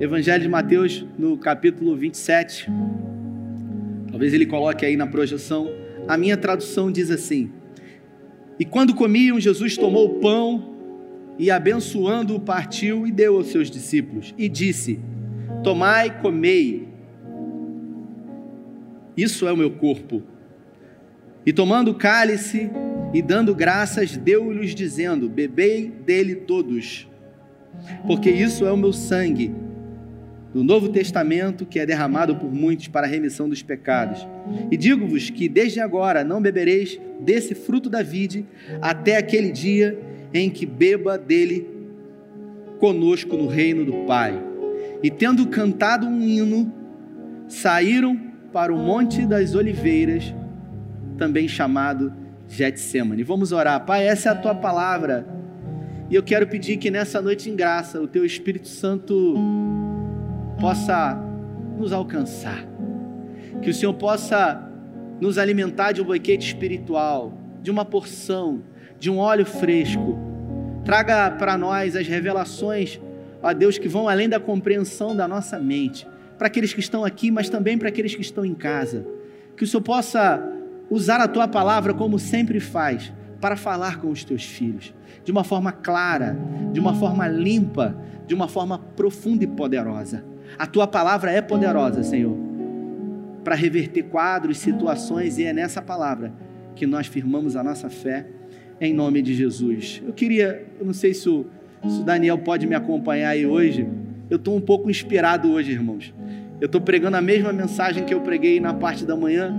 Evangelho de Mateus, no capítulo 27. Talvez ele coloque aí na projeção. A minha tradução diz assim: E quando comiam, Jesus tomou o pão e, abençoando-o, partiu e deu aos seus discípulos, e disse: Tomai, comei, isso é o meu corpo. E tomando o cálice e dando graças, deu-lhes, dizendo: Bebei dele todos, porque isso é o meu sangue do Novo Testamento que é derramado por muitos para a remissão dos pecados. E digo-vos que desde agora não bebereis desse fruto da vide até aquele dia em que beba dele conosco no reino do Pai. E tendo cantado um hino, saíram para o Monte das Oliveiras, também chamado Getsemane. Vamos orar. Pai, essa é a tua palavra. E eu quero pedir que nessa noite em graça, o teu Espírito Santo possa nos alcançar. Que o Senhor possa nos alimentar de um banquete espiritual, de uma porção, de um óleo fresco. Traga para nós as revelações, ó Deus, que vão além da compreensão da nossa mente, para aqueles que estão aqui, mas também para aqueles que estão em casa. Que o Senhor possa usar a tua palavra como sempre faz, para falar com os teus filhos, de uma forma clara, de uma forma limpa, de uma forma profunda e poderosa. A tua palavra é poderosa, Senhor, para reverter quadros, situações, e é nessa palavra que nós firmamos a nossa fé, em nome de Jesus. Eu queria, eu não sei se o, se o Daniel pode me acompanhar aí hoje, eu estou um pouco inspirado hoje, irmãos. Eu estou pregando a mesma mensagem que eu preguei na parte da manhã,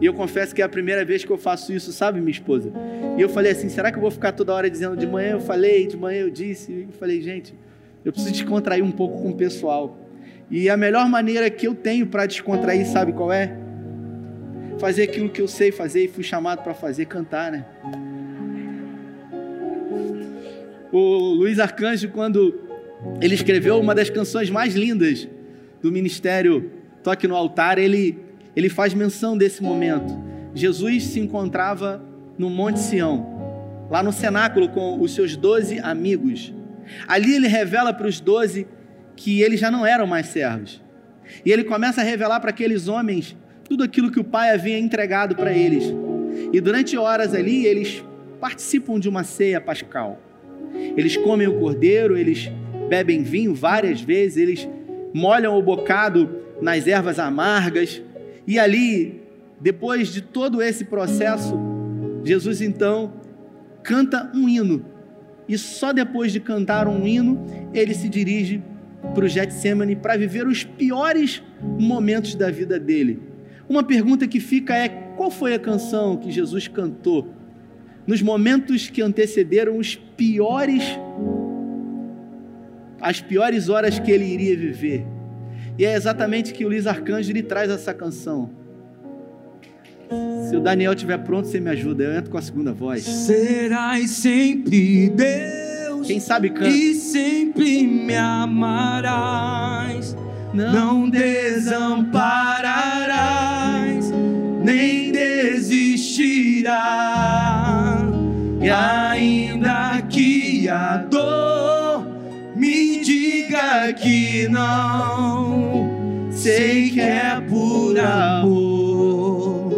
e eu confesso que é a primeira vez que eu faço isso, sabe, minha esposa? E eu falei assim: será que eu vou ficar toda hora dizendo de manhã eu falei, de manhã eu disse? E eu falei, gente, eu preciso descontrair um pouco com o pessoal. E a melhor maneira que eu tenho para descontrair, sabe qual é? Fazer aquilo que eu sei fazer e fui chamado para fazer, cantar, né? O Luiz Arcanjo, quando ele escreveu uma das canções mais lindas do ministério Toque no Altar, ele, ele faz menção desse momento. Jesus se encontrava no Monte Sião, lá no cenáculo com os seus doze amigos. Ali ele revela para os doze que eles já não eram mais servos. E ele começa a revelar para aqueles homens tudo aquilo que o pai havia entregado para eles. E durante horas ali, eles participam de uma ceia pascal. Eles comem o cordeiro, eles bebem vinho várias vezes, eles molham o bocado nas ervas amargas. E ali, depois de todo esse processo, Jesus então canta um hino. E só depois de cantar um hino, ele se dirige para o Getsemane para viver os piores momentos da vida dele. Uma pergunta que fica é: qual foi a canção que Jesus cantou nos momentos que antecederam os piores as piores horas que ele iria viver? E é exatamente que o Luiz Arcanjo lhe traz essa canção. Se o Daniel estiver pronto, você me ajuda. Eu entro com a segunda voz. Serás sempre Deus quem sabe canta. E sempre me amarás, não, não desampararás, nem desistirás. E ainda que a dor me diga que não, sei que é por amor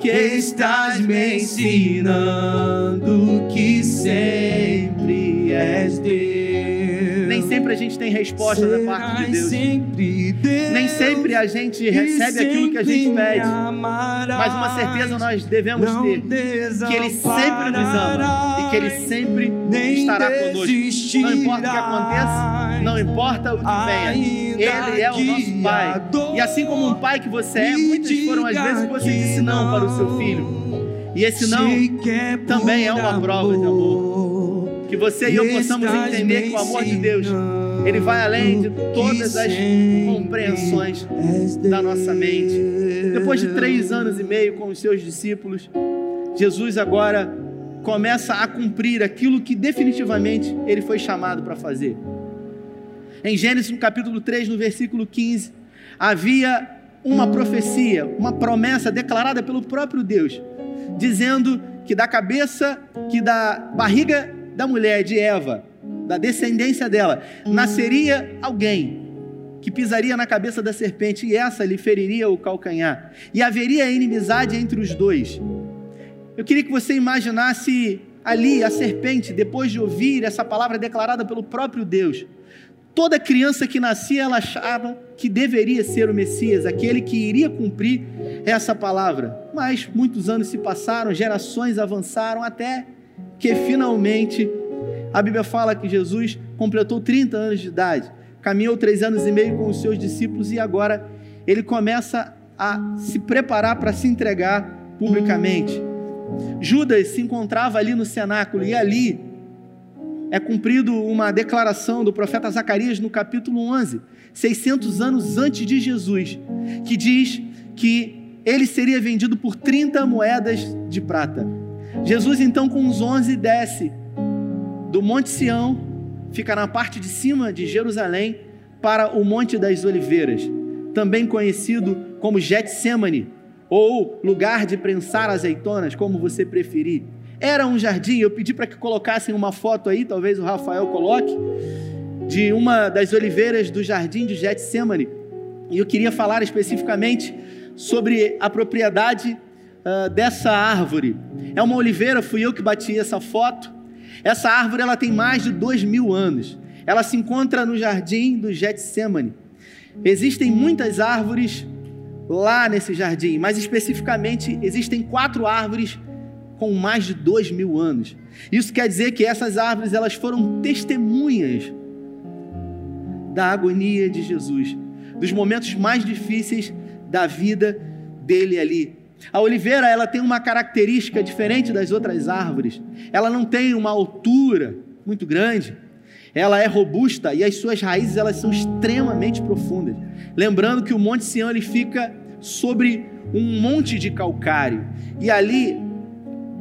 que estás me ensinando que sempre tem resposta da parte de Deus. Nem sempre a gente recebe aquilo que a gente pede. Mas uma certeza nós devemos ter: que Ele sempre nos ama e que Ele sempre estará conosco. Não importa o que aconteça, não importa o que venha. Ele é o nosso Pai. E assim como um pai que você é, muitas foram as vezes que você disse não para o seu filho. E esse não também é uma prova de amor. Que você e eu possamos entender que o amor de Deus, ele vai além de todas as compreensões da nossa mente. Depois de três anos e meio com os seus discípulos, Jesus agora começa a cumprir aquilo que definitivamente ele foi chamado para fazer. Em Gênesis, no capítulo 3, no versículo 15, havia uma profecia, uma promessa declarada pelo próprio Deus, dizendo que da cabeça, que da barriga da mulher, de Eva, da descendência dela, nasceria alguém que pisaria na cabeça da serpente e essa lhe feriria o calcanhar. E haveria inimizade entre os dois. Eu queria que você imaginasse ali a serpente, depois de ouvir essa palavra declarada pelo próprio Deus. Toda criança que nascia, ela achava que deveria ser o Messias, aquele que iria cumprir essa palavra. Mas muitos anos se passaram, gerações avançaram, até que finalmente a Bíblia fala que Jesus completou 30 anos de idade, caminhou três anos e meio com os seus discípulos e agora ele começa a se preparar para se entregar publicamente. Judas se encontrava ali no cenáculo e ali é cumprido uma declaração do profeta Zacarias no capítulo 11, 600 anos antes de Jesus, que diz que ele seria vendido por 30 moedas de prata. Jesus então com os 11 desce do Monte Sião, fica na parte de cima de Jerusalém, para o Monte das Oliveiras, também conhecido como Getsemane, ou lugar de prensar azeitonas, como você preferir. Era um jardim, eu pedi para que colocassem uma foto aí, talvez o Rafael coloque, de uma das oliveiras do jardim de Getsemane. E eu queria falar especificamente sobre a propriedade uh, dessa árvore. É uma oliveira, fui eu que bati essa foto. Essa árvore ela tem mais de dois mil anos. Ela se encontra no jardim do Getsemane. Existem muitas árvores lá nesse jardim, mas especificamente existem quatro árvores com mais de dois mil anos. Isso quer dizer que essas árvores elas foram testemunhas da agonia de Jesus, dos momentos mais difíceis da vida dele ali. A oliveira ela tem uma característica diferente das outras árvores. Ela não tem uma altura muito grande. Ela é robusta e as suas raízes elas são extremamente profundas. Lembrando que o Monte Sião ele fica sobre um monte de calcário e ali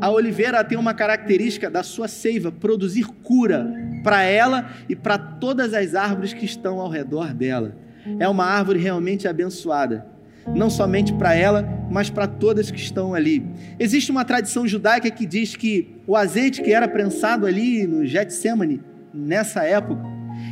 a oliveira tem uma característica da sua seiva produzir cura para ela e para todas as árvores que estão ao redor dela. É uma árvore realmente abençoada não somente para ela, mas para todas que estão ali. Existe uma tradição judaica que diz que o azeite que era prensado ali no Getsemane, nessa época,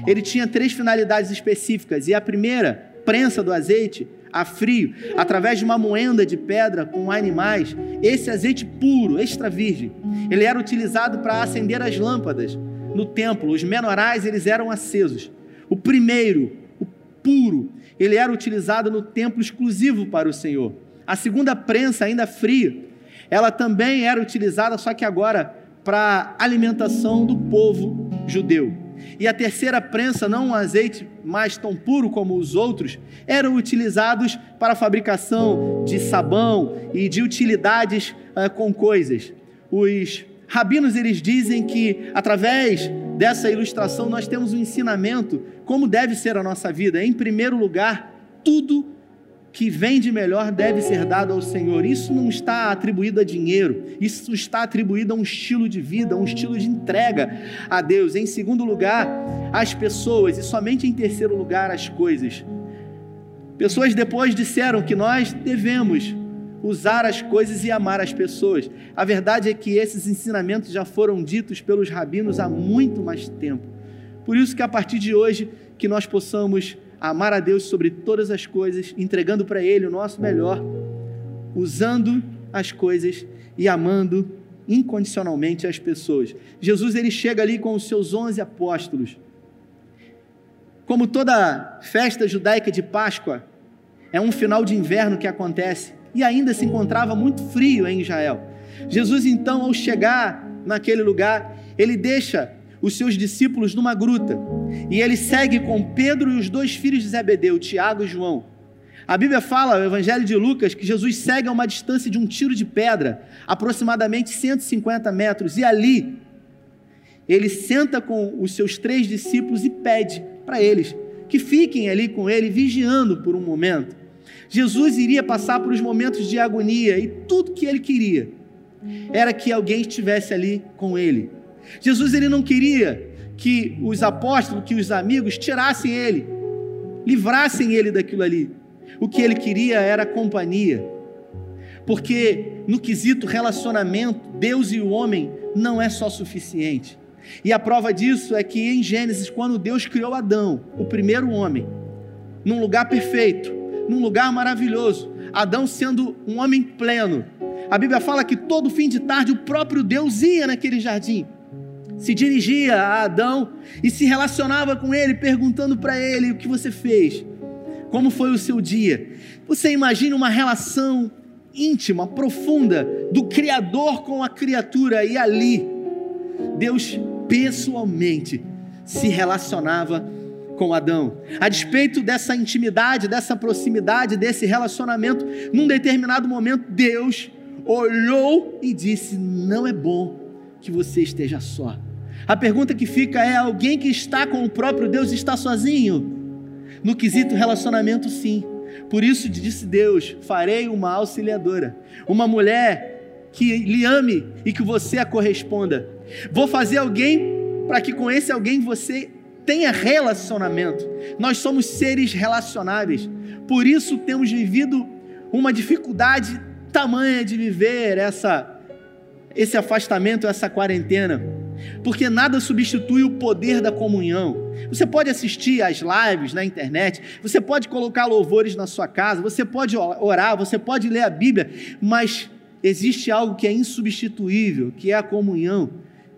ele tinha três finalidades específicas, e a primeira, prensa do azeite, a frio, através de uma moenda de pedra com animais, esse azeite puro, extra virgem, ele era utilizado para acender as lâmpadas no templo, os menorais eles eram acesos. O primeiro, o puro, ele era utilizado no templo exclusivo para o Senhor. A segunda prensa, ainda fria, ela também era utilizada, só que agora para alimentação do povo judeu. E a terceira prensa, não um azeite mais tão puro como os outros, eram utilizados para a fabricação de sabão e de utilidades uh, com coisas. Os rabinos eles dizem que através dessa ilustração nós temos um ensinamento como deve ser a nossa vida. Em primeiro lugar, tudo que vem de melhor deve ser dado ao Senhor. Isso não está atribuído a dinheiro, isso está atribuído a um estilo de vida, a um estilo de entrega a Deus. Em segundo lugar, as pessoas, e somente em terceiro lugar, as coisas. Pessoas depois disseram que nós devemos usar as coisas e amar as pessoas. A verdade é que esses ensinamentos já foram ditos pelos rabinos há muito mais tempo. Por isso que a partir de hoje que nós possamos amar a Deus sobre todas as coisas, entregando para ele o nosso melhor, usando as coisas e amando incondicionalmente as pessoas. Jesus ele chega ali com os seus onze apóstolos. Como toda festa judaica de Páscoa, é um final de inverno que acontece e ainda se encontrava muito frio em Israel. Jesus, então, ao chegar naquele lugar, ele deixa os seus discípulos numa gruta e ele segue com Pedro e os dois filhos de Zebedeu, Tiago e João. A Bíblia fala, o Evangelho de Lucas, que Jesus segue a uma distância de um tiro de pedra, aproximadamente 150 metros, e ali ele senta com os seus três discípulos e pede para eles que fiquem ali com ele, vigiando por um momento. Jesus iria passar por os momentos de agonia e tudo que ele queria era que alguém estivesse ali com ele. Jesus ele não queria que os apóstolos, que os amigos tirassem ele, livrassem ele daquilo ali. O que ele queria era companhia. Porque no quesito relacionamento, Deus e o homem não é só suficiente. E a prova disso é que em Gênesis, quando Deus criou Adão, o primeiro homem, num lugar perfeito, num lugar maravilhoso. Adão sendo um homem pleno. A Bíblia fala que todo fim de tarde o próprio Deus ia naquele jardim, se dirigia a Adão e se relacionava com ele, perguntando para ele: O que você fez? Como foi o seu dia? Você imagina uma relação íntima, profunda do Criador com a criatura, e ali, Deus pessoalmente se relacionava com Adão. A despeito dessa intimidade, dessa proximidade, desse relacionamento, num determinado momento, Deus olhou e disse: Não é bom que você esteja só. A pergunta que fica é: alguém que está com o próprio Deus está sozinho? No quesito relacionamento, sim. Por isso disse Deus: farei uma auxiliadora, uma mulher que lhe ame e que você a corresponda. Vou fazer alguém para que com esse alguém você tenha relacionamento. Nós somos seres relacionáveis. Por isso temos vivido uma dificuldade tamanha de viver essa esse afastamento, essa quarentena. Porque nada substitui o poder da comunhão. Você pode assistir às lives na internet, você pode colocar louvores na sua casa, você pode orar, você pode ler a Bíblia, mas existe algo que é insubstituível, que é a comunhão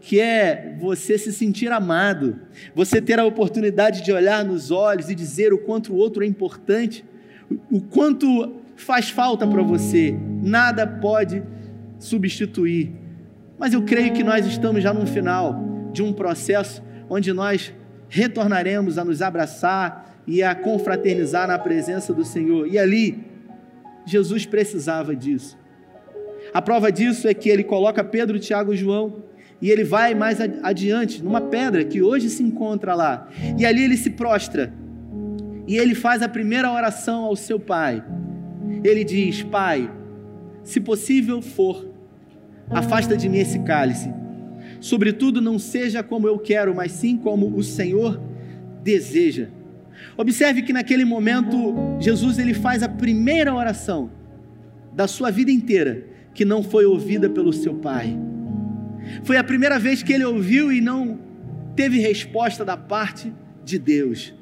que é você se sentir amado, você ter a oportunidade de olhar nos olhos e dizer o quanto o outro é importante, o quanto faz falta para você, nada pode substituir. Mas eu creio que nós estamos já no final de um processo onde nós retornaremos a nos abraçar e a confraternizar na presença do Senhor. E ali, Jesus precisava disso. A prova disso é que ele coloca Pedro, Tiago e João e ele vai mais adiante, numa pedra que hoje se encontra lá. E ali ele se prostra. E ele faz a primeira oração ao seu pai. Ele diz: Pai, se possível for, afasta de mim esse cálice. Sobretudo, não seja como eu quero, mas sim como o Senhor deseja. Observe que naquele momento Jesus ele faz a primeira oração da sua vida inteira que não foi ouvida pelo seu pai. Foi a primeira vez que ele ouviu e não teve resposta da parte de Deus.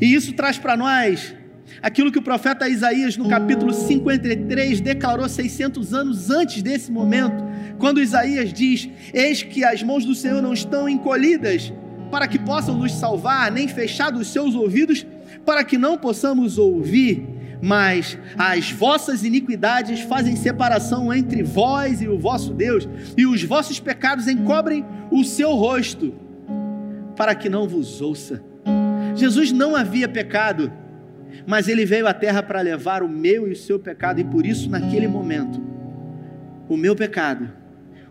E isso traz para nós aquilo que o profeta Isaías, no capítulo 53, declarou 600 anos antes desse momento, quando Isaías diz: Eis que as mãos do Senhor não estão encolhidas para que possam nos salvar, nem fechados os seus ouvidos para que não possamos ouvir mas as vossas iniquidades fazem separação entre vós e o vosso Deus, e os vossos pecados encobrem o seu rosto, para que não vos ouça. Jesus não havia pecado, mas ele veio à terra para levar o meu e o seu pecado, e por isso, naquele momento, o meu pecado,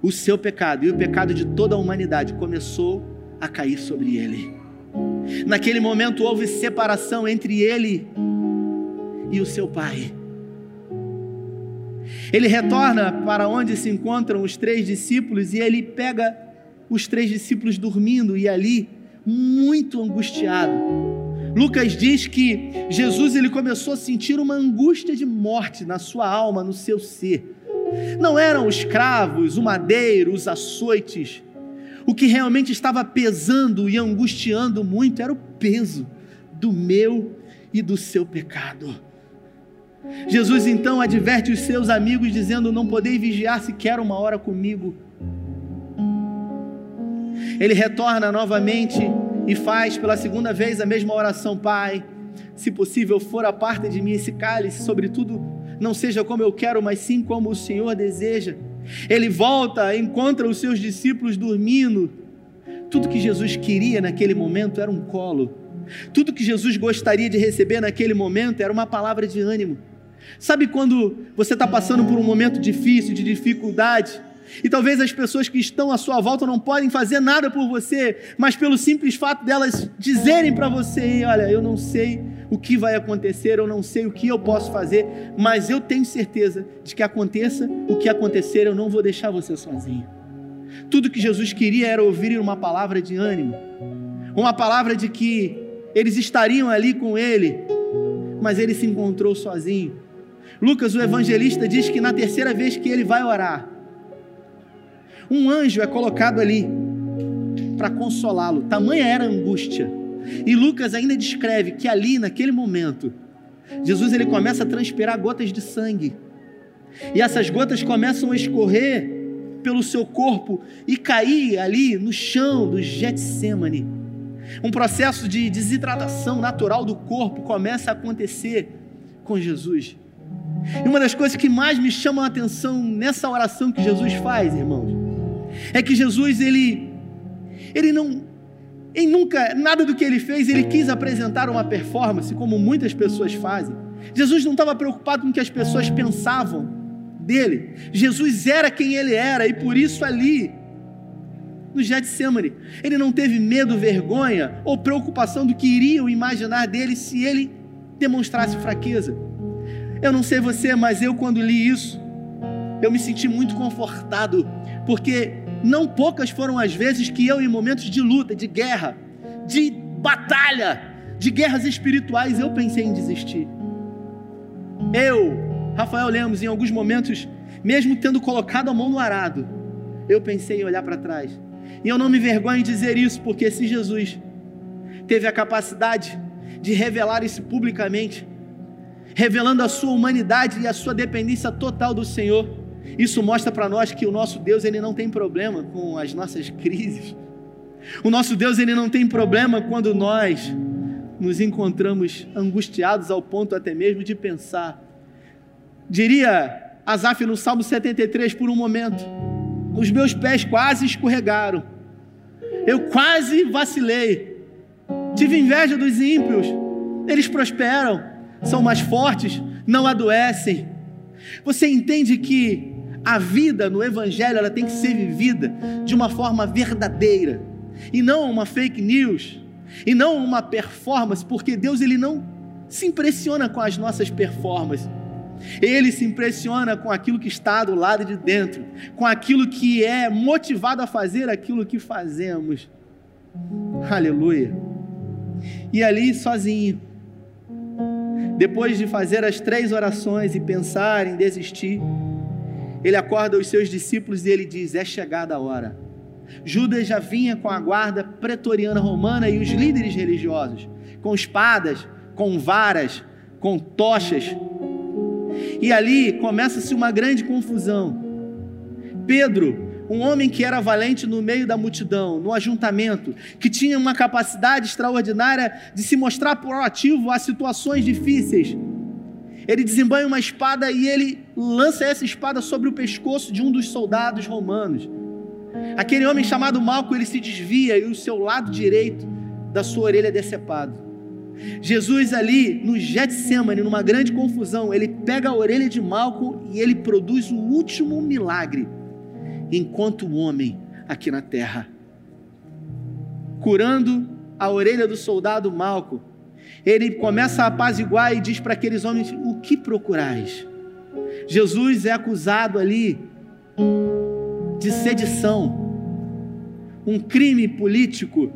o seu pecado e o pecado de toda a humanidade começou a cair sobre ele. Naquele momento houve separação entre ele e o seu pai. Ele retorna para onde se encontram os três discípulos e ele pega os três discípulos dormindo e ali, muito angustiado. Lucas diz que Jesus ele começou a sentir uma angústia de morte na sua alma, no seu ser. Não eram os cravos, o madeiro, os açoites. O que realmente estava pesando e angustiando muito era o peso do meu e do seu pecado. Jesus então adverte os seus amigos, dizendo: Não podeis vigiar sequer uma hora comigo. Ele retorna novamente e faz pela segunda vez a mesma oração: Pai, se possível for a parte de mim esse cálice, sobretudo não seja como eu quero, mas sim como o Senhor deseja. Ele volta, encontra os seus discípulos dormindo. Tudo que Jesus queria naquele momento era um colo. Tudo que Jesus gostaria de receber naquele momento era uma palavra de ânimo. Sabe quando você está passando por um momento difícil, de dificuldade, e talvez as pessoas que estão à sua volta não podem fazer nada por você, mas pelo simples fato delas dizerem para você: Olha, eu não sei o que vai acontecer, eu não sei o que eu posso fazer, mas eu tenho certeza de que aconteça o que acontecer, eu não vou deixar você sozinho. Tudo que Jesus queria era ouvir uma palavra de ânimo, uma palavra de que eles estariam ali com ele, mas ele se encontrou sozinho Lucas, o evangelista, diz que na terceira vez que ele vai orar, um anjo é colocado ali para consolá-lo. Tamanha era a angústia, E Lucas ainda descreve que ali, naquele momento, Jesus ele começa a transpirar gotas de sangue. E essas gotas começam a escorrer pelo seu corpo e cair ali no chão do Getsemane. Um processo de desidratação natural do corpo começa a acontecer com Jesus. E uma das coisas que mais me chama a atenção nessa oração que Jesus faz, irmãos, é que Jesus ele ele não em nunca nada do que ele fez ele quis apresentar uma performance como muitas pessoas fazem. Jesus não estava preocupado com o que as pessoas pensavam dele. Jesus era quem ele era e por isso ali no Getsemane, ele não teve medo, vergonha ou preocupação do que iriam imaginar dele se ele demonstrasse fraqueza. Eu não sei você, mas eu quando li isso, eu me senti muito confortado, porque não poucas foram as vezes que eu, em momentos de luta, de guerra, de batalha, de guerras espirituais, eu pensei em desistir. Eu, Rafael Lemos, em alguns momentos, mesmo tendo colocado a mão no arado, eu pensei em olhar para trás. E eu não me vergonho em dizer isso, porque se Jesus teve a capacidade de revelar isso publicamente, revelando a sua humanidade e a sua dependência total do Senhor. Isso mostra para nós que o nosso Deus ele não tem problema com as nossas crises. O nosso Deus ele não tem problema quando nós nos encontramos angustiados ao ponto até mesmo de pensar. Diria Asaf no Salmo 73 por um momento: os meus pés quase escorregaram, eu quase vacilei, tive inveja dos ímpios, eles prosperam, são mais fortes, não adoecem. Você entende que a vida no Evangelho ela tem que ser vivida de uma forma verdadeira e não uma fake news e não uma performance, porque Deus ele não se impressiona com as nossas performances. Ele se impressiona com aquilo que está do lado de dentro, com aquilo que é motivado a fazer aquilo que fazemos. Aleluia. E ali sozinho, depois de fazer as três orações e pensar em desistir, ele acorda os seus discípulos e ele diz: É chegada a hora. Judas já vinha com a guarda pretoriana romana e os líderes religiosos, com espadas, com varas, com tochas. E ali começa-se uma grande confusão. Pedro um homem que era valente no meio da multidão, no ajuntamento, que tinha uma capacidade extraordinária de se mostrar proativo a situações difíceis. Ele desembanha uma espada e ele lança essa espada sobre o pescoço de um dos soldados romanos. Aquele homem chamado Malco, ele se desvia e o seu lado direito da sua orelha é decepado. Jesus ali no Getsemane, numa grande confusão, ele pega a orelha de Malco e ele produz o último milagre enquanto homem aqui na terra. Curando a orelha do soldado Malco, ele começa a apaziguar e diz para aqueles homens: O que procurais? Jesus é acusado ali de sedição, um crime político,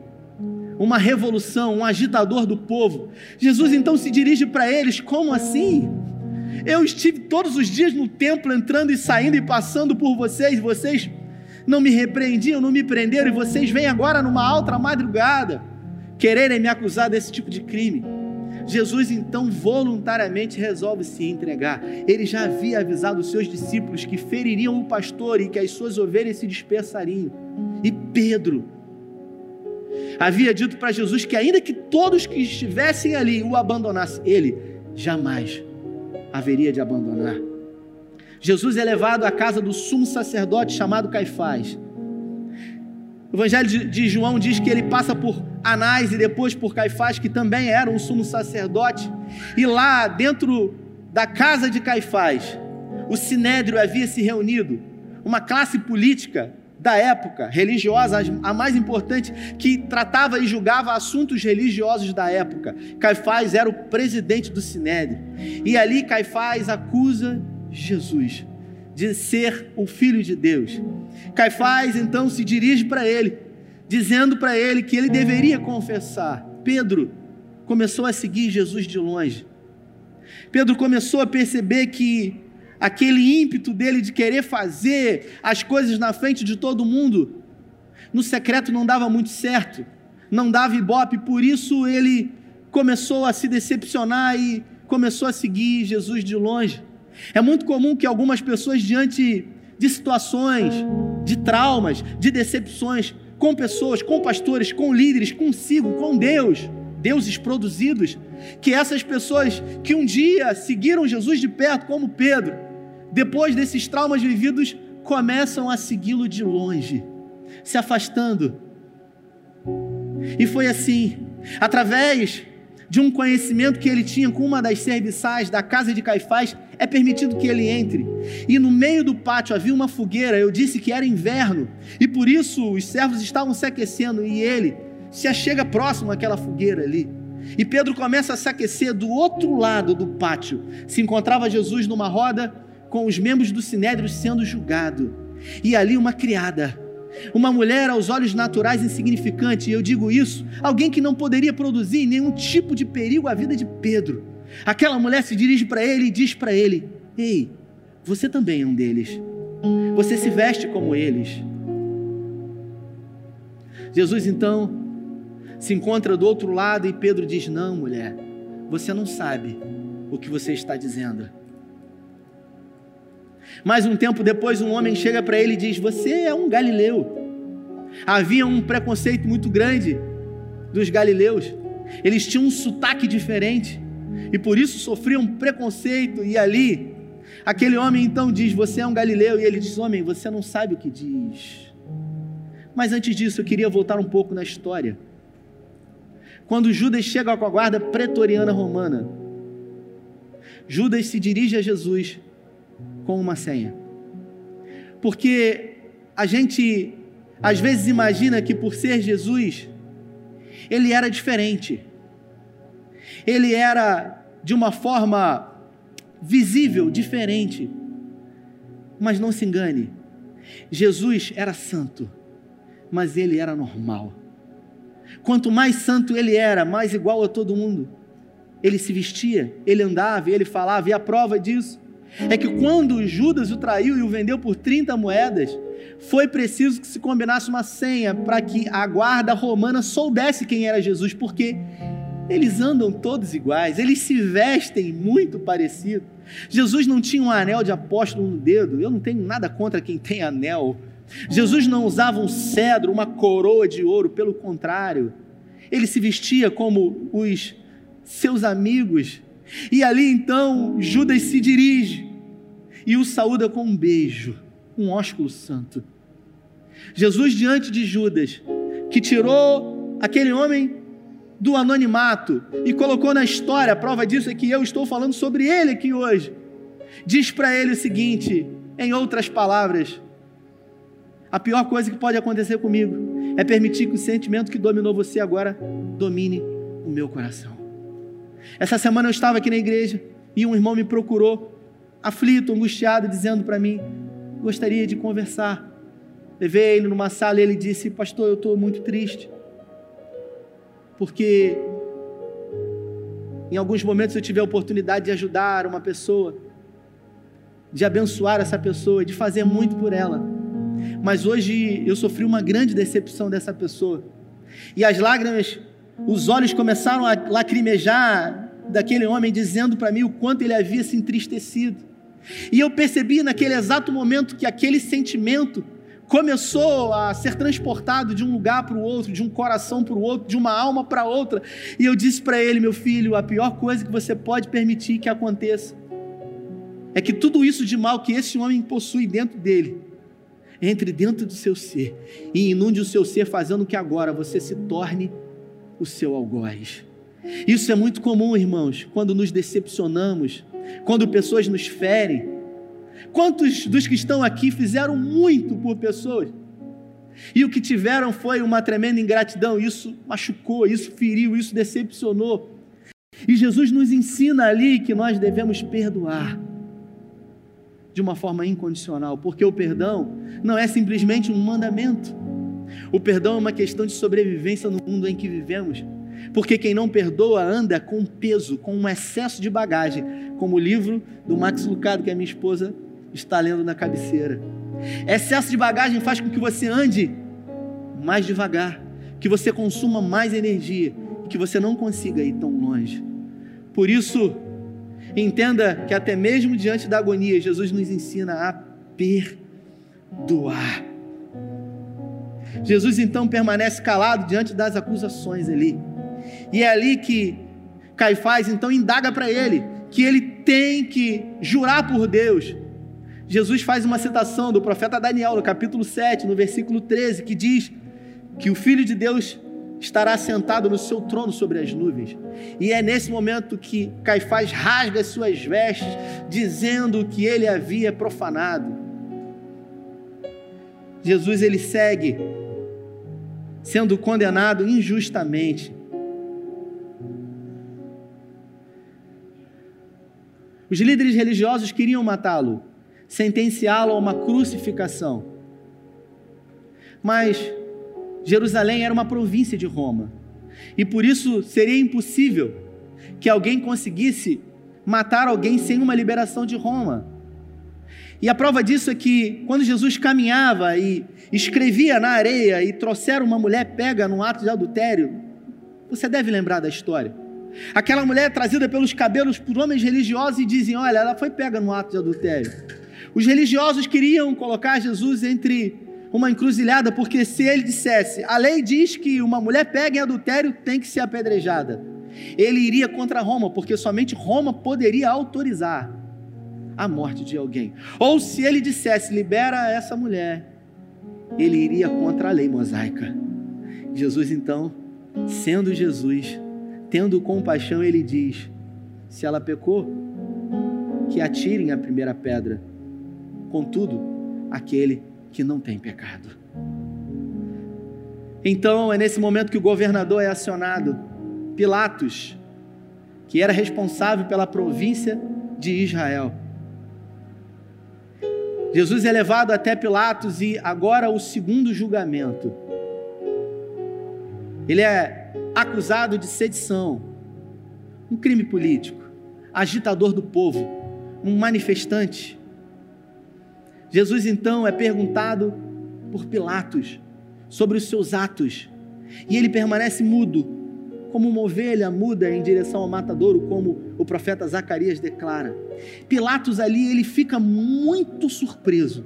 uma revolução, um agitador do povo. Jesus então se dirige para eles: Como assim? Eu estive todos os dias no templo, entrando e saindo e passando por vocês, vocês não me repreendiam, não me prenderam, e vocês vêm agora numa alta madrugada quererem me acusar desse tipo de crime. Jesus então voluntariamente resolve se entregar. Ele já havia avisado os seus discípulos que feririam o pastor e que as suas ovelhas se dispersariam. E Pedro havia dito para Jesus que, ainda que todos que estivessem ali o abandonassem, ele jamais haveria de abandonar. Jesus é levado à casa do sumo sacerdote chamado Caifás. O Evangelho de João diz que ele passa por Anás e depois por Caifás, que também era um sumo sacerdote. E lá, dentro da casa de Caifás, o sinédrio havia se reunido, uma classe política da época, religiosa, a mais importante, que tratava e julgava assuntos religiosos da época. Caifás era o presidente do Sinédrio. E ali Caifás acusa Jesus de ser o filho de Deus. Caifás então se dirige para ele, dizendo para ele que ele deveria confessar. Pedro começou a seguir Jesus de longe. Pedro começou a perceber que aquele ímpeto dele de querer fazer as coisas na frente de todo mundo, no secreto não dava muito certo. não dava ibope, por isso ele começou a se decepcionar e começou a seguir Jesus de longe. É muito comum que algumas pessoas, diante de situações, de traumas, de decepções, com pessoas, com pastores, com líderes, consigo, com Deus, deuses produzidos, que essas pessoas que um dia seguiram Jesus de perto, como Pedro, depois desses traumas vividos, começam a segui-lo de longe, se afastando. E foi assim, através de um conhecimento que ele tinha com uma das serviçais da casa de Caifás, é permitido que ele entre. E no meio do pátio havia uma fogueira, eu disse que era inverno, e por isso os servos estavam se aquecendo, e ele se achega próximo àquela fogueira ali. E Pedro começa a se aquecer do outro lado do pátio. Se encontrava Jesus numa roda com os membros do sinédrio sendo julgado. E ali uma criada, uma mulher aos olhos naturais insignificante, e eu digo isso, alguém que não poderia produzir nenhum tipo de perigo à vida de Pedro. Aquela mulher se dirige para ele e diz para ele: Ei, você também é um deles. Você se veste como eles. Jesus então se encontra do outro lado e Pedro diz: Não, mulher, você não sabe o que você está dizendo. Mais um tempo depois, um homem chega para ele e diz: Você é um galileu. Havia um preconceito muito grande dos galileus. Eles tinham um sotaque diferente e por isso sofriam preconceito. E ali, aquele homem então diz: Você é um galileu. E ele diz: Homem, você não sabe o que diz. Mas antes disso, eu queria voltar um pouco na história. Quando Judas chega com a guarda pretoriana romana, Judas se dirige a Jesus com uma senha. Porque a gente às vezes imagina que por ser Jesus, ele era diferente. Ele era de uma forma visível, diferente. Mas não se engane. Jesus era santo, mas ele era normal. Quanto mais santo ele era, mais igual a todo mundo. Ele se vestia, ele andava, ele falava, e a prova disso é que quando Judas o traiu e o vendeu por 30 moedas, foi preciso que se combinasse uma senha para que a guarda romana soubesse quem era Jesus, porque eles andam todos iguais, eles se vestem muito parecido. Jesus não tinha um anel de apóstolo no dedo, eu não tenho nada contra quem tem anel. Jesus não usava um cedro, uma coroa de ouro, pelo contrário, ele se vestia como os seus amigos. E ali então Judas se dirige e o saúda com um beijo, um ósculo santo. Jesus diante de Judas, que tirou aquele homem do anonimato e colocou na história, a prova disso é que eu estou falando sobre ele aqui hoje. Diz para ele o seguinte, em outras palavras: a pior coisa que pode acontecer comigo é permitir que o sentimento que dominou você agora domine o meu coração. Essa semana eu estava aqui na igreja e um irmão me procurou, aflito, angustiado, dizendo para mim: gostaria de conversar. Levei ele numa sala e ele disse: Pastor, eu estou muito triste, porque em alguns momentos eu tive a oportunidade de ajudar uma pessoa, de abençoar essa pessoa, de fazer muito por ela mas hoje eu sofri uma grande decepção dessa pessoa. E as lágrimas, os olhos começaram a lacrimejar daquele homem, dizendo para mim o quanto ele havia se entristecido. E eu percebi naquele exato momento que aquele sentimento começou a ser transportado de um lugar para o outro, de um coração para o outro, de uma alma para outra. E eu disse para ele, meu filho, a pior coisa que você pode permitir que aconteça é que tudo isso de mal que esse homem possui dentro dele entre dentro do seu ser e inunde o seu ser, fazendo que agora você se torne o seu algoz. Isso é muito comum, irmãos, quando nos decepcionamos, quando pessoas nos ferem. Quantos dos que estão aqui fizeram muito por pessoas? E o que tiveram foi uma tremenda ingratidão, isso machucou, isso feriu, isso decepcionou. E Jesus nos ensina ali que nós devemos perdoar de uma forma incondicional, porque o perdão não é simplesmente um mandamento. O perdão é uma questão de sobrevivência no mundo em que vivemos. Porque quem não perdoa anda com peso, com um excesso de bagagem, como o livro do Max Lucado que a minha esposa está lendo na cabeceira. Excesso de bagagem faz com que você ande mais devagar, que você consuma mais energia que você não consiga ir tão longe. Por isso, entenda que até mesmo diante da agonia, Jesus nos ensina a perdoar. Jesus então permanece calado diante das acusações ali. E é ali que Caifás então indaga para ele que ele tem que jurar por Deus. Jesus faz uma citação do profeta Daniel, no capítulo 7, no versículo 13, que diz que o Filho de Deus estará sentado no seu trono sobre as nuvens. E é nesse momento que Caifás rasga as suas vestes, dizendo que ele havia profanado. Jesus ele segue sendo condenado injustamente. Os líderes religiosos queriam matá-lo, sentenciá-lo a uma crucificação. Mas Jerusalém era uma província de Roma, e por isso seria impossível que alguém conseguisse matar alguém sem uma liberação de Roma. E a prova disso é que quando Jesus caminhava e escrevia na areia e trouxeram uma mulher pega num ato de adultério, você deve lembrar da história. Aquela mulher trazida pelos cabelos por homens religiosos e dizem: Olha, ela foi pega no ato de adultério. Os religiosos queriam colocar Jesus entre uma encruzilhada, porque se ele dissesse, a lei diz que uma mulher pega em adultério tem que ser apedrejada. Ele iria contra Roma, porque somente Roma poderia autorizar a morte de alguém. Ou se ele dissesse, libera essa mulher, ele iria contra a lei mosaica. Jesus, então, sendo Jesus, tendo compaixão, ele diz: se ela pecou, que atirem a primeira pedra. Contudo, aquele que não tem pecado. Então, é nesse momento que o governador é acionado. Pilatos, que era responsável pela província de Israel, Jesus é levado até Pilatos e agora o segundo julgamento. Ele é acusado de sedição, um crime político, agitador do povo, um manifestante. Jesus então é perguntado por Pilatos sobre os seus atos e ele permanece mudo como uma ovelha muda em direção ao matadouro, como o profeta Zacarias declara. Pilatos ali, ele fica muito surpreso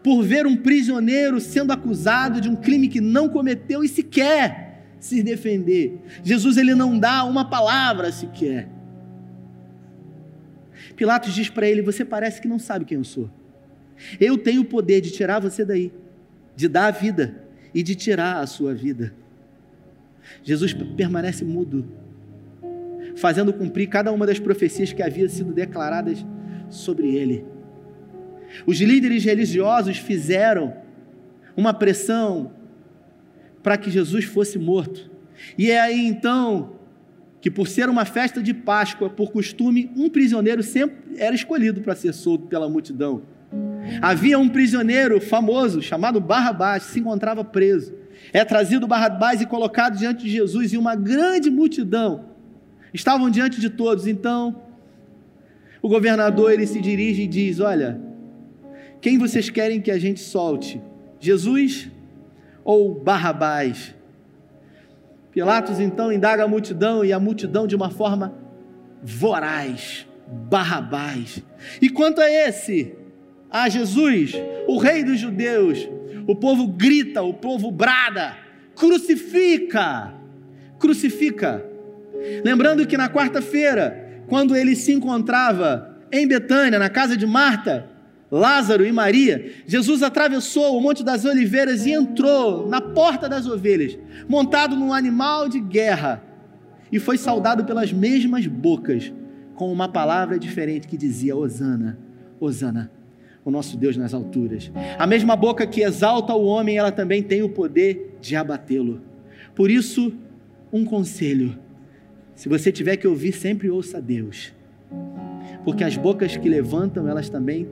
por ver um prisioneiro sendo acusado de um crime que não cometeu e sequer se defender. Jesus ele não dá uma palavra sequer. Pilatos diz para ele: Você parece que não sabe quem eu sou. Eu tenho o poder de tirar você daí, de dar a vida e de tirar a sua vida. Jesus permanece mudo, fazendo cumprir cada uma das profecias que havia sido declaradas sobre ele. Os líderes religiosos fizeram uma pressão para que Jesus fosse morto. E é aí então que, por ser uma festa de Páscoa, por costume, um prisioneiro sempre era escolhido para ser solto pela multidão. Havia um prisioneiro famoso chamado Barrabás, que se encontrava preso é trazido Barrabás e colocado diante de Jesus, e uma grande multidão estavam diante de todos. Então, o governador ele se dirige e diz: Olha, quem vocês querem que a gente solte? Jesus ou Barrabás? Pilatos então indaga a multidão e a multidão de uma forma voraz, Barrabás. E quanto a esse, a Jesus, o rei dos judeus, o povo grita, o povo brada, crucifica, crucifica. Lembrando que na quarta-feira, quando ele se encontrava em Betânia, na casa de Marta, Lázaro e Maria, Jesus atravessou o Monte das Oliveiras e entrou na porta das ovelhas, montado num animal de guerra, e foi saudado pelas mesmas bocas, com uma palavra diferente que dizia: Hosana, Hosana o nosso Deus nas alturas. A mesma boca que exalta o homem, ela também tem o poder de abatê-lo. Por isso, um conselho: se você tiver que ouvir, sempre ouça Deus. Porque as bocas que levantam, elas também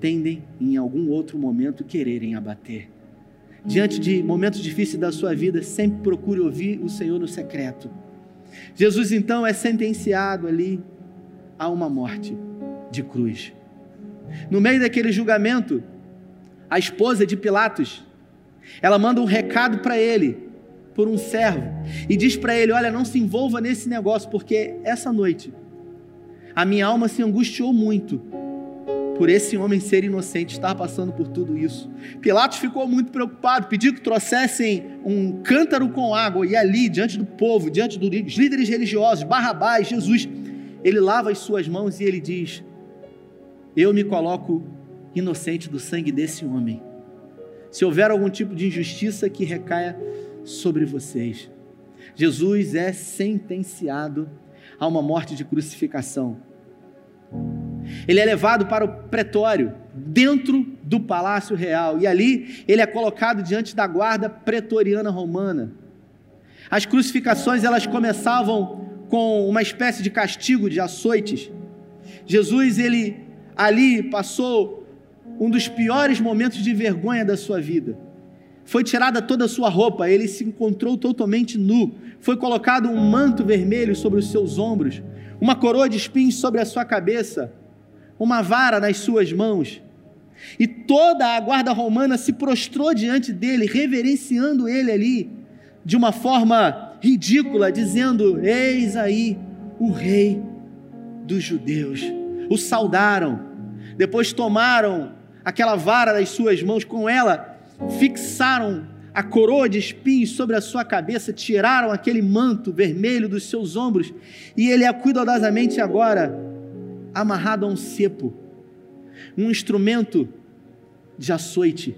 tendem, em algum outro momento, quererem abater. Diante de momentos difíceis da sua vida, sempre procure ouvir o Senhor no secreto. Jesus então é sentenciado ali a uma morte de cruz. No meio daquele julgamento, a esposa de Pilatos, ela manda um recado para ele, por um servo e diz para ele: Olha, não se envolva nesse negócio, porque essa noite a minha alma se angustiou muito por esse homem ser inocente, estar passando por tudo isso. Pilatos ficou muito preocupado, pediu que trouxessem um cântaro com água, e ali, diante do povo, diante dos líderes religiosos, Barrabás, Jesus, ele lava as suas mãos e ele diz: Eu me coloco inocente do sangue desse homem. Se houver algum tipo de injustiça que recaia sobre vocês. Jesus é sentenciado a uma morte de crucificação. Ele é levado para o pretório, dentro do palácio real, e ali ele é colocado diante da guarda pretoriana romana. As crucificações elas começavam com uma espécie de castigo de açoites. Jesus ele ali passou um dos piores momentos de vergonha da sua vida. Foi tirada toda a sua roupa, ele se encontrou totalmente nu. Foi colocado um manto vermelho sobre os seus ombros, uma coroa de espinhos sobre a sua cabeça, uma vara nas suas mãos. E toda a guarda romana se prostrou diante dele, reverenciando ele ali, de uma forma ridícula, dizendo: Eis aí o rei dos judeus. O saudaram, depois tomaram aquela vara das suas mãos, com ela fixaram a coroa de espinhos sobre a sua cabeça, tiraram aquele manto vermelho dos seus ombros, e ele é cuidadosamente agora amarrado a um cepo, um instrumento de açoite.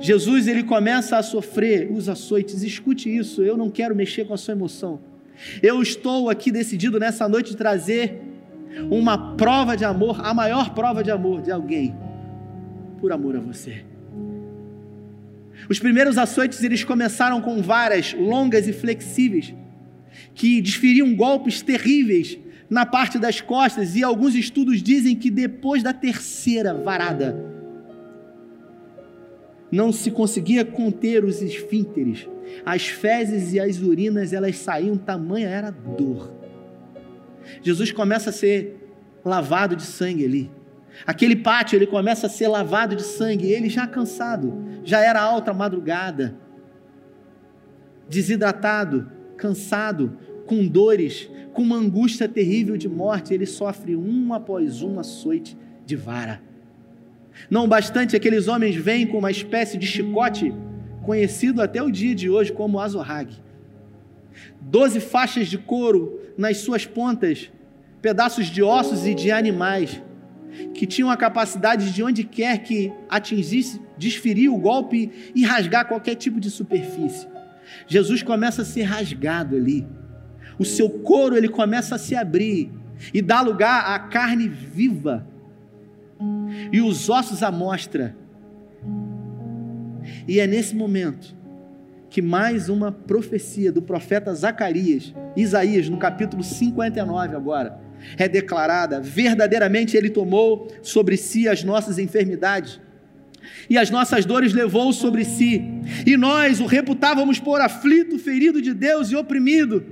Jesus ele começa a sofrer os açoites. Escute isso, eu não quero mexer com a sua emoção. Eu estou aqui decidido nessa noite trazer uma prova de amor, a maior prova de amor de alguém por amor a você. Os primeiros açoites eles começaram com varas longas e flexíveis que desferiam golpes terríveis na parte das costas, e alguns estudos dizem que depois da terceira varada, não se conseguia conter os esfínteres, as fezes e as urinas elas saíam, tamanha era dor. Jesus começa a ser lavado de sangue ali. Aquele pátio ele começa a ser lavado de sangue, ele já cansado, já era alta madrugada, desidratado, cansado, com dores, com uma angústia terrível de morte, ele sofre um após um açoite de vara. Não bastante, aqueles homens vêm com uma espécie de chicote, conhecido até o dia de hoje como azorrague. Doze faixas de couro nas suas pontas, pedaços de ossos e de animais, que tinham a capacidade de onde quer que atingisse, desferir o golpe e rasgar qualquer tipo de superfície. Jesus começa a ser rasgado ali o seu couro ele começa a se abrir e dá lugar à carne viva e os ossos à mostra. E é nesse momento que mais uma profecia do profeta Zacarias, Isaías, no capítulo 59 agora, é declarada: verdadeiramente ele tomou sobre si as nossas enfermidades e as nossas dores levou sobre si, e nós o reputávamos por aflito, ferido de Deus e oprimido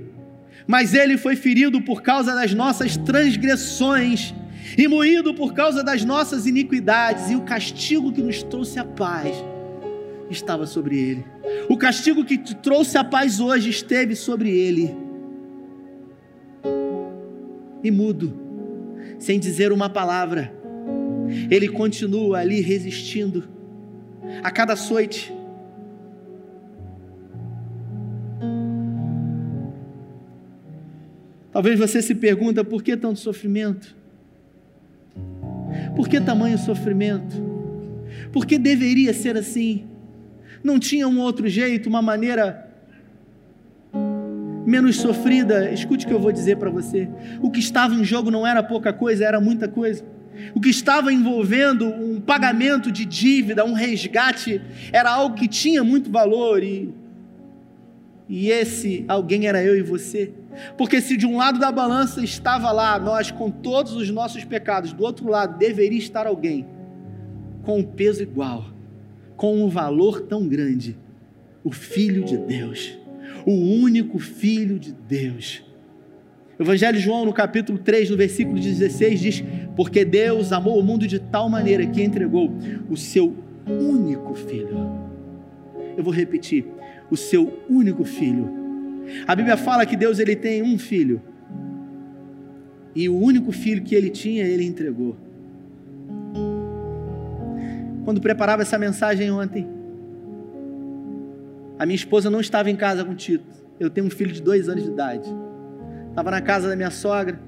mas ele foi ferido por causa das nossas transgressões e moído por causa das nossas iniquidades, e o castigo que nos trouxe a paz estava sobre ele. O castigo que te trouxe a paz hoje esteve sobre ele. E mudo, sem dizer uma palavra, ele continua ali resistindo. A cada açoite, Talvez você se pergunta por que tanto sofrimento? Por que tamanho sofrimento? Por que deveria ser assim? Não tinha um outro jeito, uma maneira menos sofrida? Escute o que eu vou dizer para você. O que estava em jogo não era pouca coisa, era muita coisa. O que estava envolvendo um pagamento de dívida, um resgate, era algo que tinha muito valor e, e esse alguém era eu e você. Porque se de um lado da balança estava lá nós com todos os nossos pecados, do outro lado deveria estar alguém com um peso igual, com um valor tão grande, o Filho de Deus, o único Filho de Deus. O Evangelho de João, no capítulo 3, no versículo 16, diz: Porque Deus amou o mundo de tal maneira que entregou o seu único filho. Eu vou repetir: o seu único filho. A Bíblia fala que Deus ele tem um filho. E o único filho que ele tinha, ele entregou. Quando preparava essa mensagem ontem, a minha esposa não estava em casa com o Tito. Eu tenho um filho de dois anos de idade. Estava na casa da minha sogra.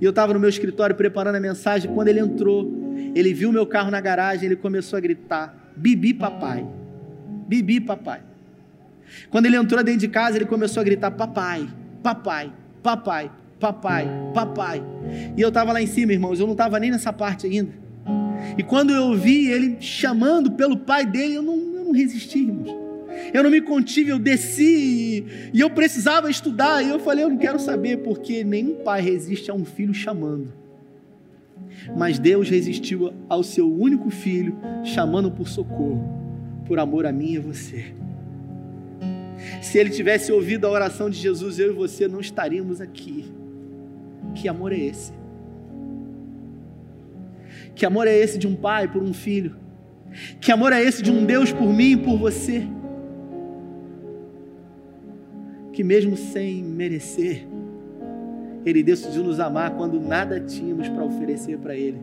E eu estava no meu escritório preparando a mensagem. Quando ele entrou, ele viu meu carro na garagem. Ele começou a gritar: Bibi, papai. Bibi, papai. Quando ele entrou dentro de casa, ele começou a gritar: Papai, papai, papai, papai, papai. E eu estava lá em cima, irmãos. Eu não estava nem nessa parte ainda. E quando eu ouvi ele chamando pelo pai dele, eu não, eu não resisti, irmãos eu não me contive, eu desci e eu precisava estudar. E eu falei, eu não quero saber, porque nenhum pai resiste a um filho chamando. Mas Deus resistiu ao seu único filho, chamando por socorro, por amor a mim e a você. Se ele tivesse ouvido a oração de Jesus, eu e você não estaríamos aqui. Que amor é esse? Que amor é esse de um pai por um filho? Que amor é esse de um Deus por mim e por você? que mesmo sem merecer, Ele decidiu nos amar quando nada tínhamos para oferecer para Ele.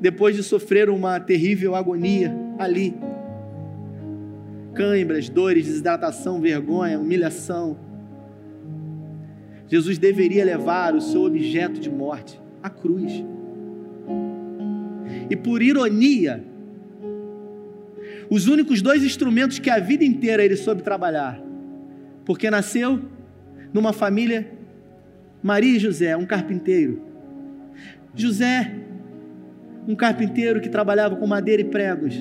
Depois de sofrer uma terrível agonia ali, cãibras, dores, desidratação, vergonha, humilhação, Jesus deveria levar o seu objeto de morte, a cruz. E por ironia, os únicos dois instrumentos que a vida inteira ele soube trabalhar. Porque nasceu numa família, Maria e José, um carpinteiro. José, um carpinteiro que trabalhava com madeira e pregos.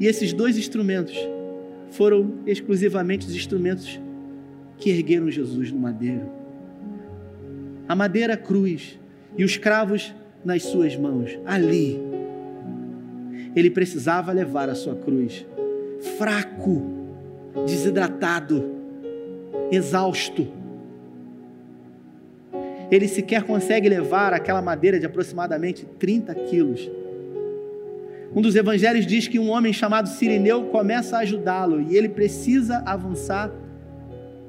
E esses dois instrumentos foram exclusivamente os instrumentos que ergueram Jesus no madeiro. A madeira cruz e os cravos nas suas mãos. Ali ele precisava levar a sua cruz. Fraco, desidratado, exausto. Ele sequer consegue levar aquela madeira de aproximadamente 30 quilos. Um dos evangelhos diz que um homem chamado Sirineu começa a ajudá-lo e ele precisa avançar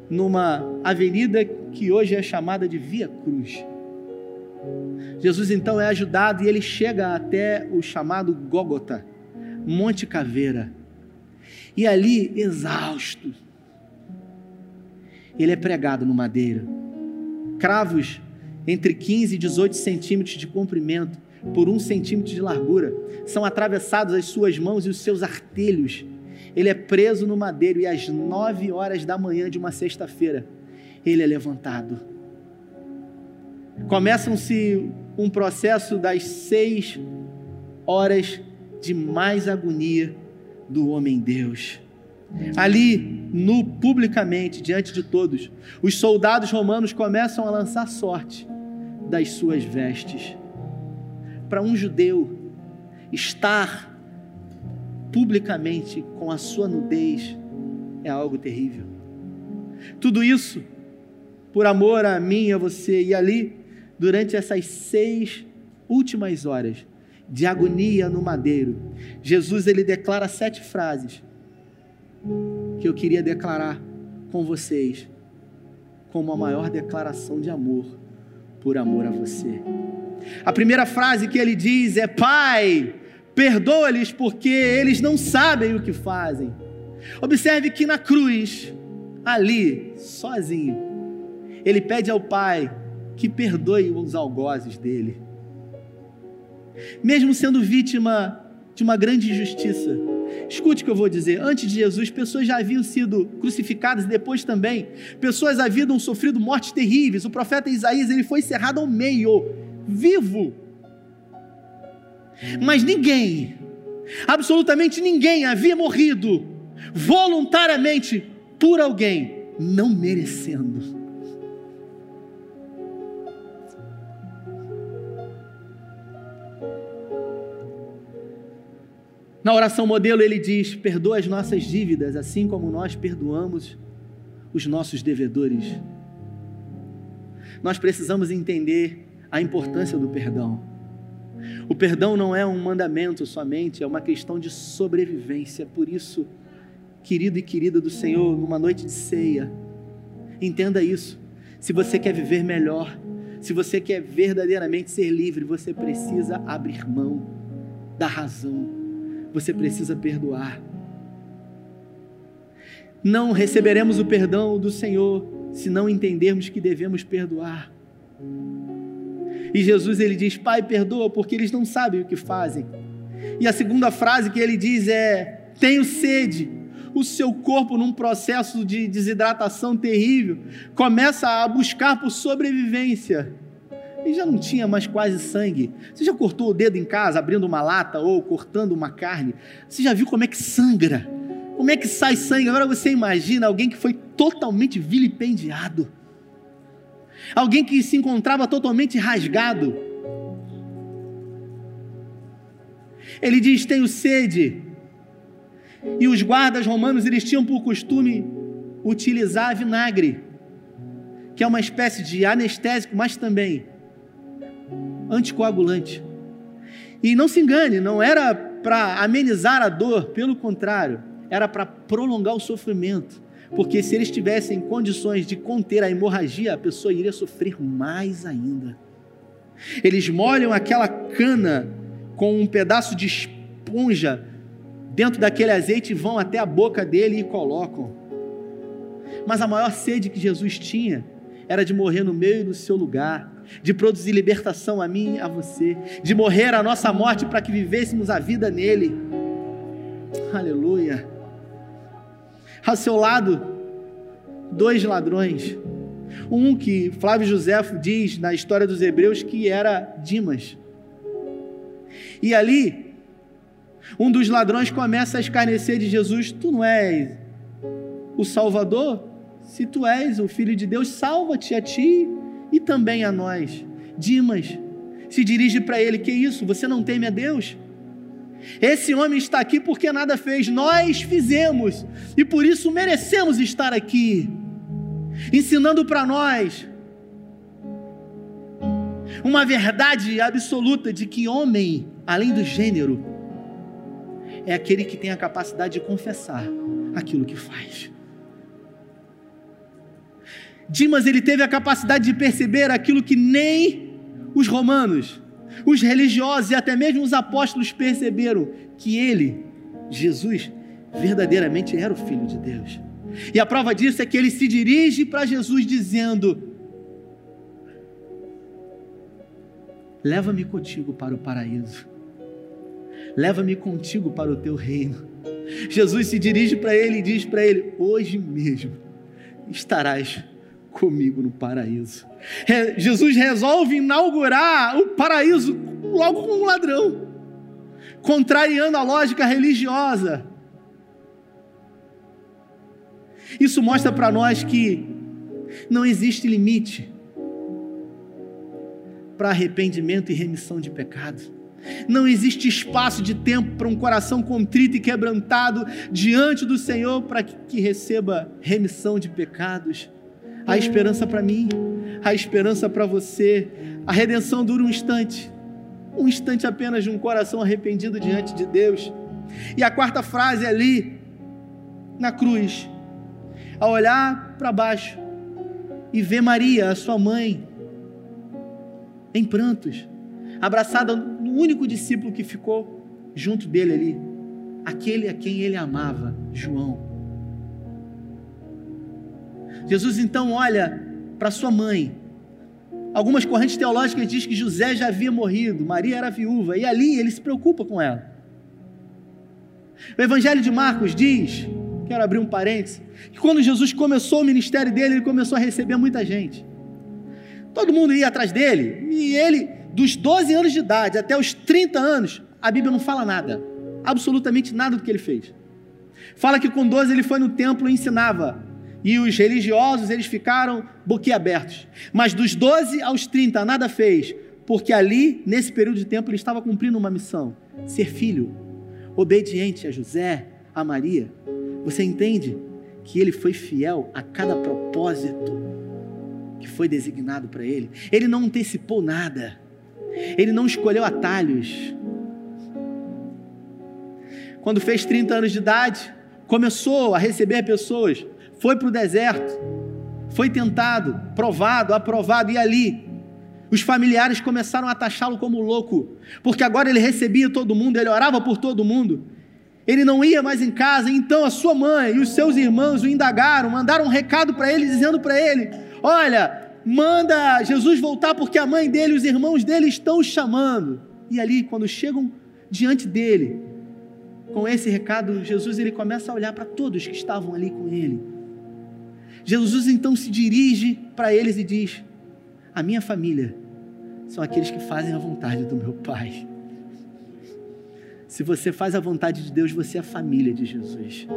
numa avenida que hoje é chamada de Via Cruz. Jesus então é ajudado e ele chega até o chamado Gólgota, Monte Caveira. E ali, exausto, ele é pregado no madeiro. Cravos entre 15 e 18 centímetros de comprimento por um centímetro de largura são atravessados as suas mãos e os seus artelhos. Ele é preso no madeiro e às nove horas da manhã de uma sexta-feira ele é levantado começam-se um processo das seis horas de mais agonia do homem-deus. Ali, nu publicamente, diante de todos, os soldados romanos começam a lançar sorte das suas vestes. Para um judeu, estar publicamente com a sua nudez é algo terrível. Tudo isso por amor a mim a você, e ali durante essas seis últimas horas de agonia no madeiro, Jesus ele declara sete frases que eu queria declarar com vocês como a maior declaração de amor por amor a você. A primeira frase que ele diz é: Pai, perdoa-lhes porque eles não sabem o que fazem. Observe que na cruz, ali, sozinho, ele pede ao Pai que perdoe os algozes dele. Mesmo sendo vítima de uma grande injustiça. Escute o que eu vou dizer. Antes de Jesus, pessoas já haviam sido crucificadas e depois também. Pessoas haviam sofrido mortes terríveis. O profeta Isaías ele foi cerrado ao meio, vivo. Mas ninguém, absolutamente ninguém havia morrido voluntariamente por alguém, não merecendo. Na oração modelo ele diz: perdoa as nossas dívidas, assim como nós perdoamos os nossos devedores. Nós precisamos entender a importância do perdão. O perdão não é um mandamento somente, é uma questão de sobrevivência. Por isso, querido e querida do Senhor, numa noite de ceia, entenda isso. Se você quer viver melhor, se você quer verdadeiramente ser livre, você precisa abrir mão da razão, você precisa perdoar. Não receberemos o perdão do Senhor se não entendermos que devemos perdoar. E Jesus ele diz: Pai, perdoa, porque eles não sabem o que fazem. E a segunda frase que ele diz é: Tenho sede. O seu corpo, num processo de desidratação terrível, começa a buscar por sobrevivência. E já não tinha mais quase sangue. Você já cortou o dedo em casa, abrindo uma lata ou cortando uma carne? Você já viu como é que sangra? Como é que sai sangue? Agora você imagina alguém que foi totalmente vilipendiado alguém que se encontrava totalmente rasgado. Ele diz: Tenho sede. E os guardas romanos eles tinham por costume utilizar vinagre, que é uma espécie de anestésico, mas também anticoagulante. E não se engane, não era para amenizar a dor, pelo contrário, era para prolongar o sofrimento. Porque se eles tivessem condições de conter a hemorragia, a pessoa iria sofrer mais ainda. Eles molham aquela cana com um pedaço de esponja dentro daquele azeite e vão até a boca dele e colocam. Mas a maior sede que Jesus tinha era de morrer no meio do seu lugar, de produzir libertação a mim e a você, de morrer a nossa morte para que vivêssemos a vida nele. Aleluia. Ao seu lado, dois ladrões. Um que Flávio Josefo diz na história dos Hebreus que era Dimas. E ali, um dos ladrões começa a escarnecer de Jesus: Tu não és o Salvador? Se tu és o Filho de Deus, salva-te a ti e também a nós. Dimas se dirige para ele: Que isso? Você não teme a Deus? Esse homem está aqui porque nada fez, nós fizemos e por isso merecemos estar aqui, ensinando para nós uma verdade absoluta de que homem, além do gênero, é aquele que tem a capacidade de confessar aquilo que faz. Dimas ele teve a capacidade de perceber aquilo que nem os romanos os religiosos e até mesmo os apóstolos perceberam que ele, Jesus, verdadeiramente era o Filho de Deus. E a prova disso é que ele se dirige para Jesus dizendo: Leva-me contigo para o paraíso, leva-me contigo para o teu reino. Jesus se dirige para ele e diz para ele: Hoje mesmo estarás comigo no paraíso. Jesus resolve inaugurar o paraíso logo com um ladrão, contrariando a lógica religiosa. Isso mostra para nós que não existe limite para arrependimento e remissão de pecados. Não existe espaço de tempo para um coração contrito e quebrantado diante do Senhor para que, que receba remissão de pecados. Há esperança para mim, há esperança para você. A redenção dura um instante, um instante apenas de um coração arrependido diante de Deus. E a quarta frase ali, na cruz, a olhar para baixo e ver Maria, a sua mãe, em prantos, abraçada no único discípulo que ficou junto dele ali, aquele a quem ele amava, João. Jesus então olha para sua mãe. Algumas correntes teológicas dizem que José já havia morrido, Maria era viúva, e ali ele se preocupa com ela. O Evangelho de Marcos diz, quero abrir um parênteses, que quando Jesus começou o ministério dele, ele começou a receber muita gente. Todo mundo ia atrás dele, e ele, dos 12 anos de idade até os 30 anos, a Bíblia não fala nada, absolutamente nada do que ele fez. Fala que com 12 ele foi no templo e ensinava e os religiosos eles ficaram boquiabertos. Mas dos 12 aos 30 nada fez, porque ali, nesse período de tempo, ele estava cumprindo uma missão: ser filho, obediente a José, a Maria. Você entende que ele foi fiel a cada propósito que foi designado para ele? Ele não antecipou nada. Ele não escolheu atalhos. Quando fez 30 anos de idade, começou a receber pessoas, foi para o deserto, foi tentado, provado, aprovado, e ali os familiares começaram a taxá-lo como louco, porque agora ele recebia todo mundo, ele orava por todo mundo, ele não ia mais em casa, então a sua mãe e os seus irmãos o indagaram, mandaram um recado para ele, dizendo para ele: Olha, manda Jesus voltar, porque a mãe dele e os irmãos dele estão o chamando. E ali, quando chegam diante dele, com esse recado, Jesus ele começa a olhar para todos que estavam ali com ele. Jesus então se dirige para eles e diz: A minha família são aqueles que fazem a vontade do meu Pai. Se você faz a vontade de Deus, você é a família de Jesus.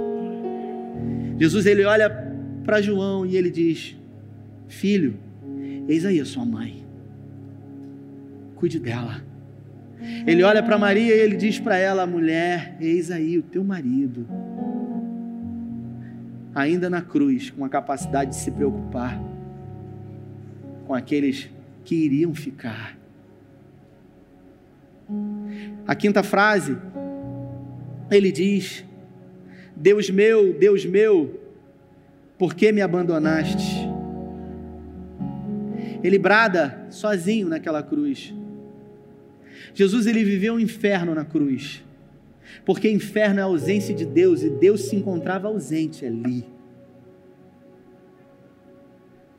Jesus ele olha para João e ele diz: Filho, eis aí a sua mãe. Cuide dela. Ele olha para Maria e ele diz para ela: mulher, eis aí o teu marido. Ainda na cruz, com a capacidade de se preocupar com aqueles que iriam ficar. A quinta frase, ele diz: Deus meu, Deus meu, por que me abandonaste? Ele brada sozinho naquela cruz. Jesus ele viveu um inferno na cruz, porque inferno é a ausência de Deus e Deus se encontrava ausente ali.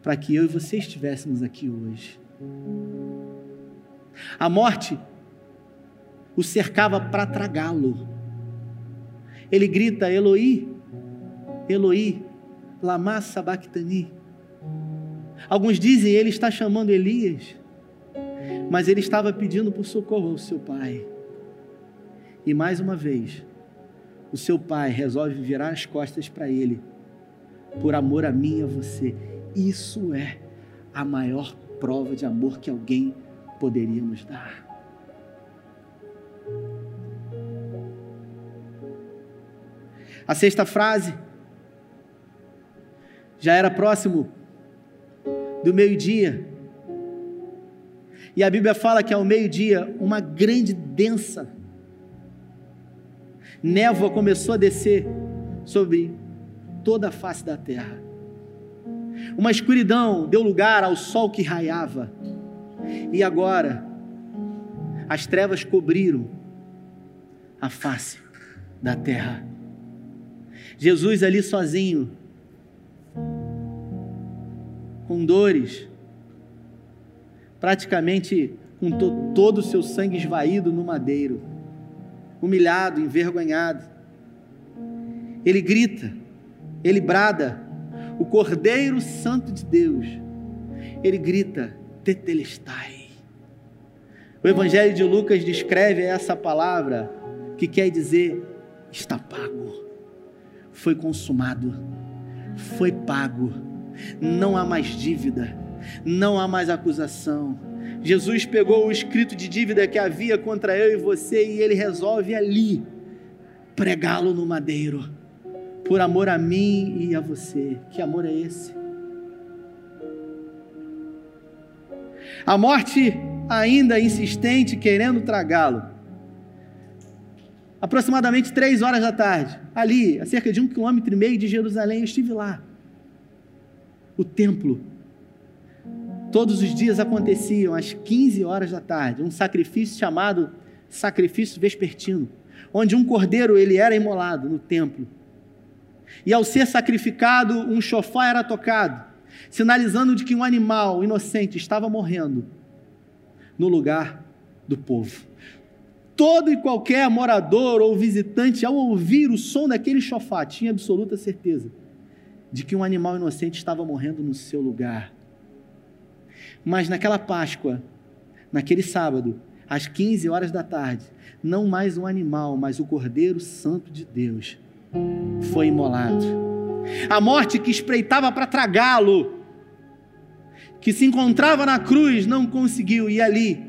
Para que eu e você estivéssemos aqui hoje. A morte o cercava para tragá-lo. Ele grita: Eloi, Eloi, lama sabachthani. Alguns dizem ele está chamando Elias mas ele estava pedindo por socorro ao seu pai. E mais uma vez, o seu pai resolve virar as costas para ele, por amor a mim e a você. Isso é a maior prova de amor que alguém poderia nos dar. A sexta frase já era próximo do meio-dia. E a Bíblia fala que ao meio-dia, uma grande densa névoa começou a descer sobre toda a face da terra. Uma escuridão deu lugar ao sol que raiava. E agora, as trevas cobriram a face da terra. Jesus ali sozinho, com dores, praticamente com to todo o seu sangue esvaído no madeiro, humilhado, envergonhado. Ele grita, ele brada, o Cordeiro Santo de Deus, ele grita, Tetelestai. O Evangelho de Lucas descreve essa palavra que quer dizer está pago, foi consumado, foi pago, não há mais dívida não há mais acusação. Jesus pegou o escrito de dívida que havia contra eu e você e ele resolve ali pregá-lo no madeiro, por amor a mim e a você. Que amor é esse? A morte ainda insistente, querendo tragá-lo. Aproximadamente três horas da tarde, ali, a cerca de um quilômetro e meio de Jerusalém, eu estive lá. O templo Todos os dias aconteciam às 15 horas da tarde um sacrifício chamado sacrifício vespertino, onde um cordeiro ele era imolado no templo. E ao ser sacrificado, um chofá era tocado, sinalizando de que um animal inocente estava morrendo no lugar do povo. Todo e qualquer morador ou visitante, ao ouvir o som daquele chofá, tinha absoluta certeza de que um animal inocente estava morrendo no seu lugar. Mas naquela Páscoa, naquele sábado, às 15 horas da tarde, não mais um animal, mas o Cordeiro Santo de Deus foi imolado. A morte que espreitava para tragá-lo, que se encontrava na cruz, não conseguiu, e ali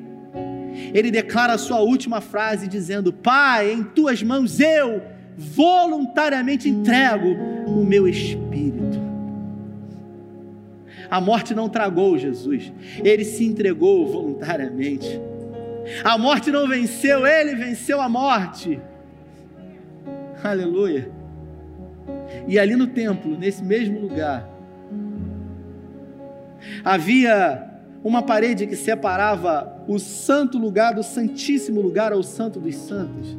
ele declara a sua última frase, dizendo: Pai, em tuas mãos eu voluntariamente entrego o meu espírito. A morte não tragou Jesus, ele se entregou voluntariamente. A morte não venceu, ele venceu a morte. Aleluia. E ali no templo, nesse mesmo lugar, havia uma parede que separava o santo lugar do santíssimo lugar ao santo dos santos.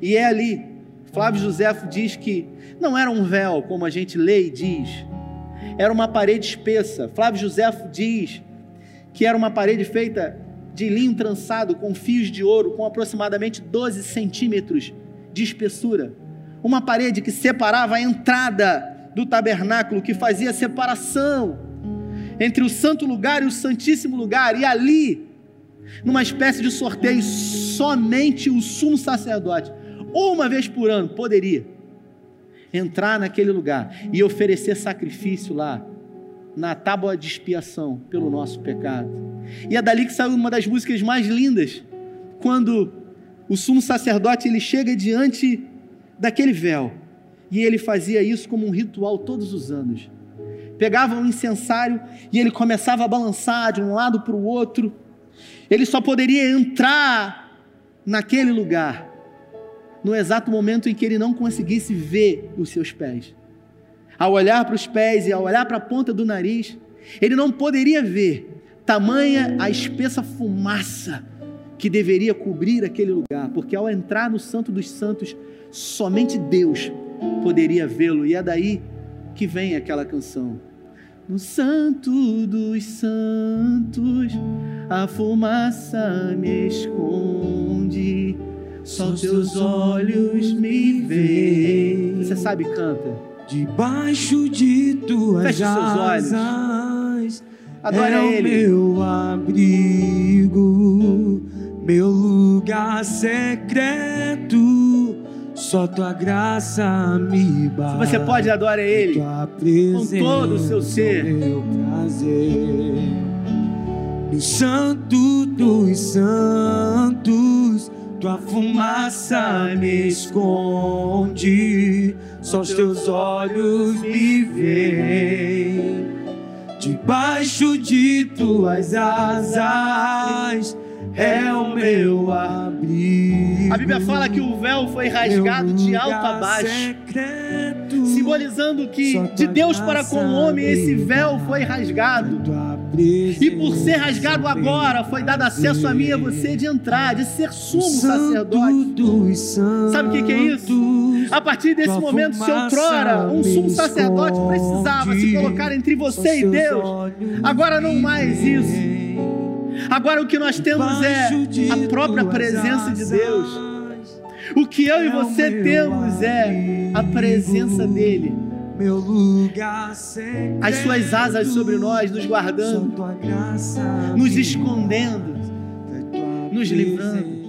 E é ali, Flávio Josefo diz que não era um véu, como a gente lê e diz, era uma parede espessa. Flávio Josefo diz que era uma parede feita de linho trançado com fios de ouro, com aproximadamente 12 centímetros de espessura. Uma parede que separava a entrada do tabernáculo, que fazia separação entre o santo lugar e o santíssimo lugar, e ali, numa espécie de sorteio, somente o sumo sacerdote, uma vez por ano, poderia entrar naquele lugar e oferecer sacrifício lá, na tábua de expiação pelo nosso pecado. E é dali que saiu uma das músicas mais lindas, quando o sumo sacerdote ele chega diante daquele véu e ele fazia isso como um ritual todos os anos. Pegava um incensário e ele começava a balançar de um lado para o outro. Ele só poderia entrar naquele lugar no exato momento em que ele não conseguisse ver os seus pés. Ao olhar para os pés e ao olhar para a ponta do nariz, ele não poderia ver tamanha a espessa fumaça que deveria cobrir aquele lugar, porque ao entrar no Santo dos Santos, somente Deus poderia vê-lo, e é daí que vem aquela canção. No Santo dos Santos, a fumaça me esconde só teus olhos me veem. Você sabe, canta. Debaixo de tuas Feche seus olhos. Adora é Ele. o meu abrigo, meu lugar secreto. Só tua graça me basta. Você pode, adora Ele. Presença todo o seu ser. é Meu prazer. No Santo dos Santos, tua fumaça me esconde, só os teus olhos me veem. Debaixo de tuas asas é o meu abrigo. A Bíblia fala que o véu foi rasgado de alto a baixo, simbolizando que de Deus para com o homem esse véu foi rasgado. E por ser rasgado agora, foi dado acesso a mim e a você de entrar, de ser sumo sacerdote. Sabe o que, que é isso? A partir desse momento, se outrora um sumo sacerdote precisava se colocar entre você e Deus, agora não mais isso. Agora o que nós temos é a própria presença de Deus. O que eu e você temos é a presença dele. Meu lugar As suas asas sobre nós, nos guardando, nos escondendo, nos livrando.